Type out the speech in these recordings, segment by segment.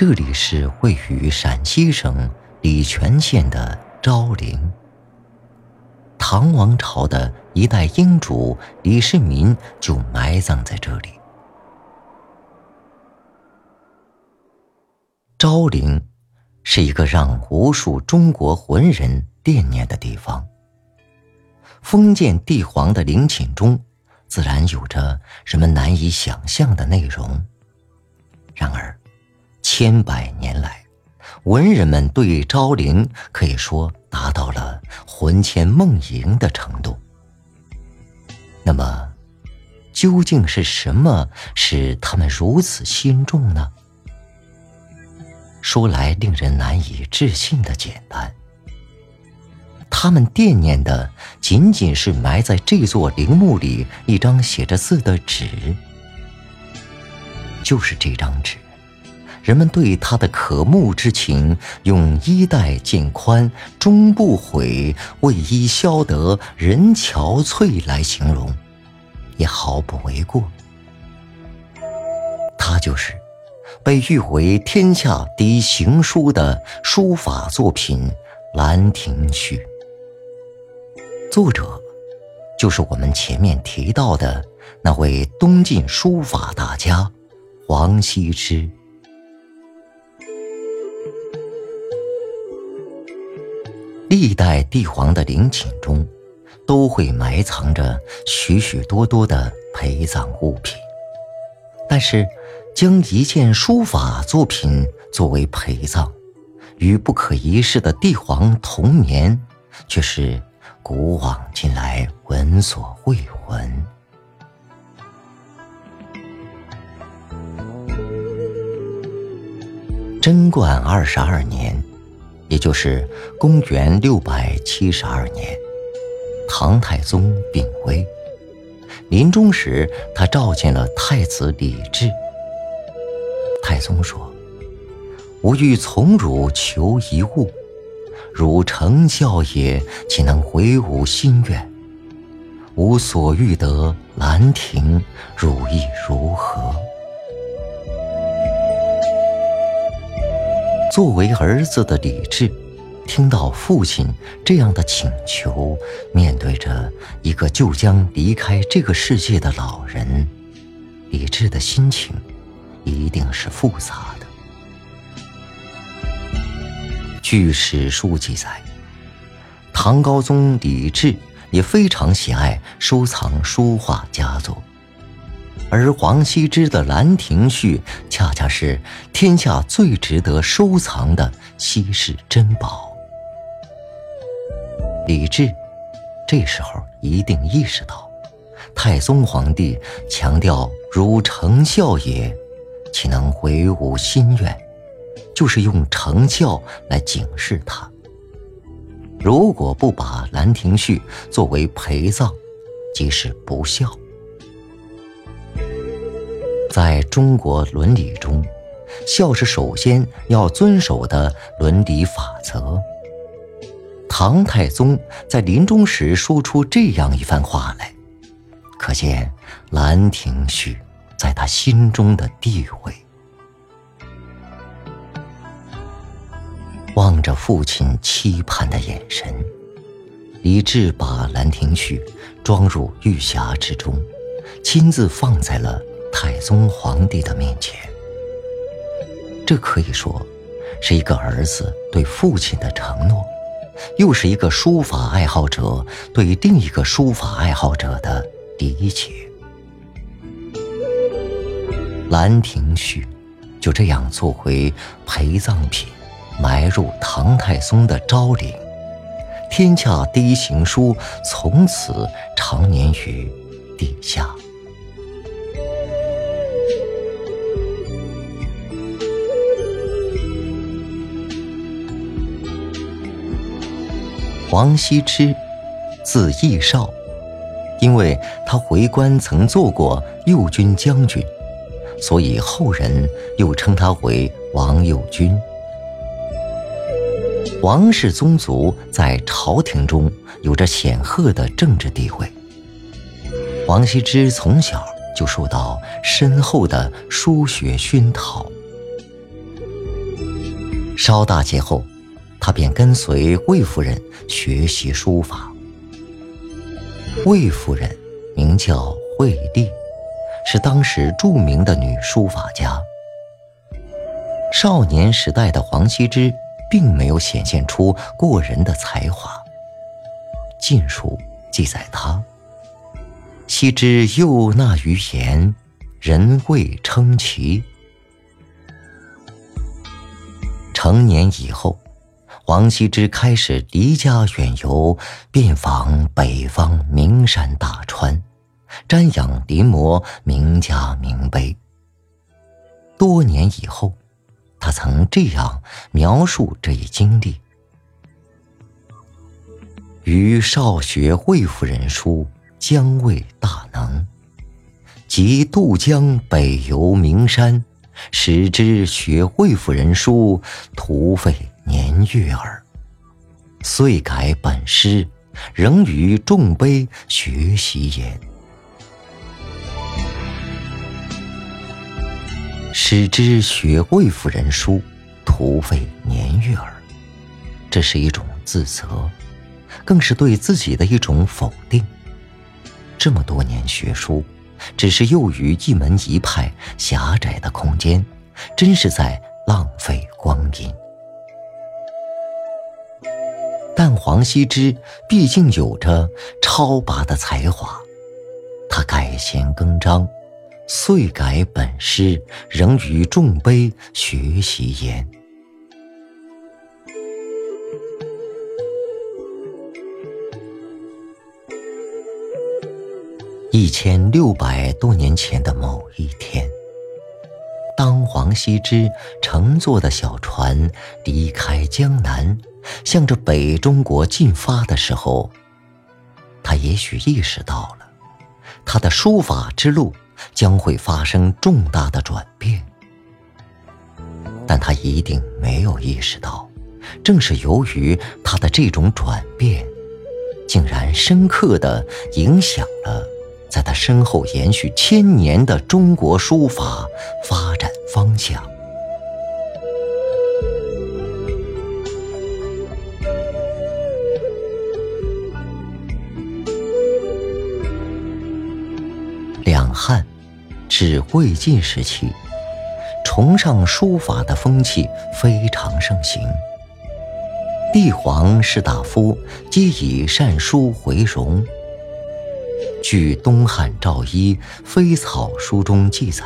这里是位于陕西省礼泉县的昭陵。唐王朝的一代英主李世民就埋葬在这里。昭陵是一个让无数中国文人惦念的地方。封建帝皇的陵寝中，自然有着人们难以想象的内容。然而，千百年来，文人们对昭陵可以说达到了魂牵梦萦的程度。那么，究竟是什么使他们如此心重呢？说来令人难以置信的简单，他们惦念的仅仅是埋在这座陵墓里一张写着字的纸，就是这张纸。人们对他的渴慕之情，用“衣带渐宽终不悔，为伊消得人憔悴”来形容，也毫不为过。他就是被誉为天下第一行书的书法作品《兰亭序》，作者就是我们前面提到的那位东晋书法大家王羲之。历代帝皇的陵寝中，都会埋藏着许许多多的陪葬物品。但是，将一件书法作品作为陪葬，与不可一世的帝皇同眠，却是古往今来闻所未闻。贞观二十二年。也就是公元六百七十二年，唐太宗病危，临终时他召见了太子李治。太宗说：“吾欲从汝求一物，汝成孝也，岂能回吾心愿？吾所欲得兰亭，汝意如何？”作为儿子的李治，听到父亲这样的请求，面对着一个就将离开这个世界的老人，李治的心情一定是复杂的。据史书记载，唐高宗李治也非常喜爱收藏书画佳作。而王羲之的《兰亭序》恰恰是天下最值得收藏的稀世珍宝。李治这时候一定意识到，太宗皇帝强调“如成孝也，岂能回吾心愿”，就是用成孝来警示他。如果不把《兰亭序》作为陪葬，即是不孝。在中国伦理中，孝是首先要遵守的伦理法则。唐太宗在临终时说出这样一番话来，可见《兰亭序》在他心中的地位。望着父亲期盼的眼神，李治把《兰亭序》装入玉匣之中，亲自放在了。太宗皇帝的面前，这可以说是一个儿子对父亲的承诺，又是一个书法爱好者对另一个书法爱好者的理解。《兰亭序》就这样做回陪葬品，埋入唐太宗的昭陵，天下第一行书从此长眠于地下。王羲之，字逸少，因为他回关曾做过右军将军，所以后人又称他为王右军。王氏宗族在朝廷中有着显赫的政治地位。王羲之从小就受到深厚的书学熏陶，稍大节后，他便跟随魏夫人学习书法。魏夫人名叫惠帝，是当时著名的女书法家。少年时代的黄羲之并没有显现出过人的才华。《晋书》记载他：“羲之幼纳于言，人未称奇。”成年以后，王羲之开始离家远游，遍访北方名山大川，瞻仰临摹名家名碑。多年以后，他曾这样描述这一经历：余少学魏夫人书，将未大能，即渡江北游名山。使之学魏夫人书，徒费年月耳。遂改本师，仍于众碑学习也。使之学魏夫人书，徒费年月耳。这是一种自责，更是对自己的一种否定。这么多年学书。只是囿于一门一派狭窄的空间，真是在浪费光阴。但黄羲之毕竟有着超拔的才华，他改弦更张，遂改本师，仍与众碑学习焉。一千六百多年前的某一天，当黄羲之乘坐的小船离开江南，向着北中国进发的时候，他也许意识到了，他的书法之路将会发生重大的转变。但他一定没有意识到，正是由于他的这种转变，竟然深刻的影响了。在他身后延续千年的中国书法发展方向，魏晋时期，崇尚书法的风气非常盛行，帝皇士大夫皆以善书为荣。据东汉赵一《飞草书》中记载，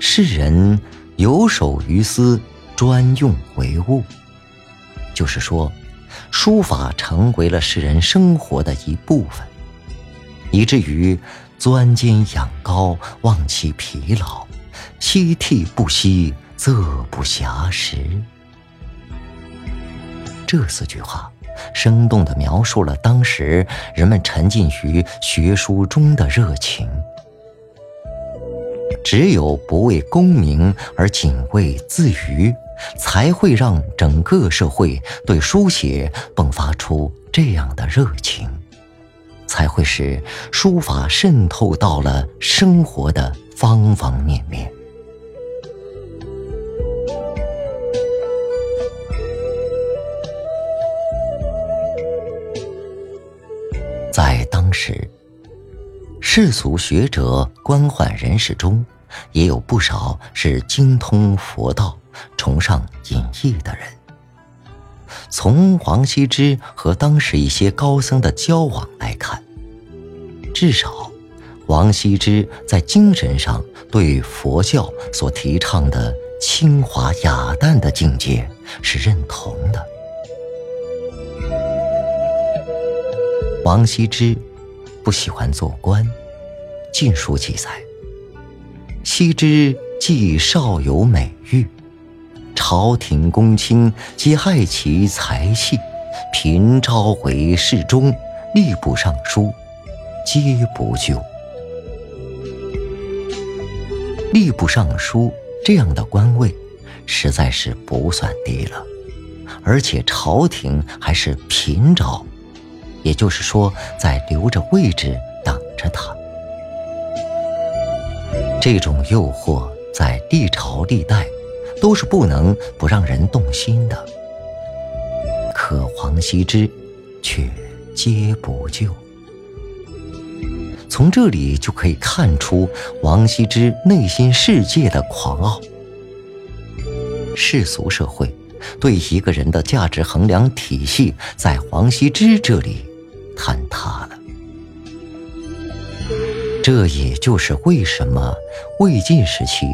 世人有手于斯，专用为物。就是说，书法成为了世人生活的一部分，以至于钻尖仰高，忘其疲劳，夕涕不息，则不暇食。这四句话。生动地描述了当时人们沉浸于学书中的热情。只有不为功名而仅为自娱，才会让整个社会对书写迸发出这样的热情，才会使书法渗透到了生活的方方面面。在当时，世俗学者、官宦人士中，也有不少是精通佛道、崇尚隐逸的人。从王羲之和当时一些高僧的交往来看，至少，王羲之在精神上对佛教所提倡的清华雅淡的境界是认同的。王羲之不喜欢做官，《晋书》记载：羲之既少有美誉，朝廷公卿皆爱其才气，频召回侍中、吏部尚书，皆不就。吏部尚书这样的官位，实在是不算低了，而且朝廷还是频召。也就是说，在留着位置等着他。这种诱惑在历朝历代都是不能不让人动心的。可王羲之却皆不救。从这里就可以看出王羲之内心世界的狂傲。世俗社会对一个人的价值衡量体系，在王羲之这里坍塌了。这也就是为什么魏晋时期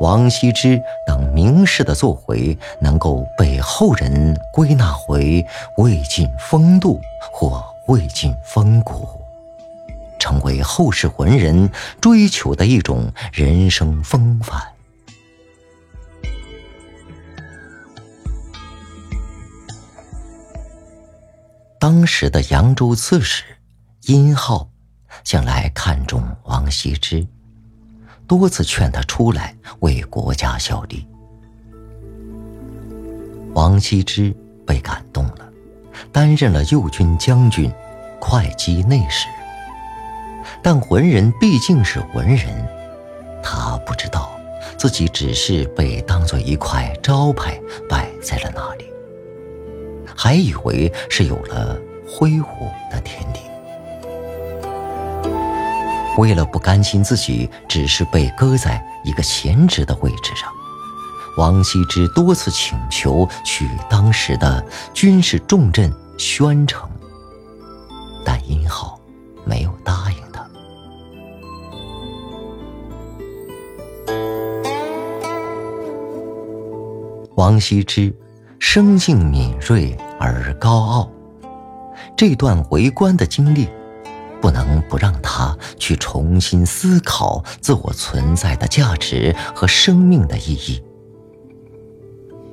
王羲之等名士的作为能够被后人归纳为魏晋风度或魏晋风骨，成为后世文人追求的一种人生风范。当时的扬州刺史殷浩，向来看重王羲之，多次劝他出来为国家效力。王羲之被感动了，担任了右军将军、会稽内史。但文人毕竟是文人，他不知道自己只是被当做一块招牌摆在了那里。还以为是有了挥霍的天地。为了不甘心自己只是被搁在一个闲职的位置上，王羲之多次请求去当时的军事重镇宣城，但殷浩没有答应他。王羲之。生性敏锐而高傲，这段为官的经历，不能不让他去重新思考自我存在的价值和生命的意义。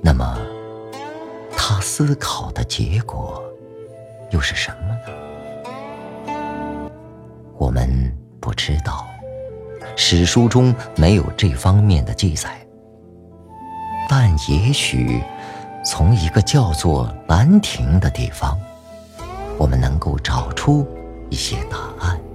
那么，他思考的结果又是什么呢？我们不知道，史书中没有这方面的记载，但也许。从一个叫做兰亭的地方，我们能够找出一些答案。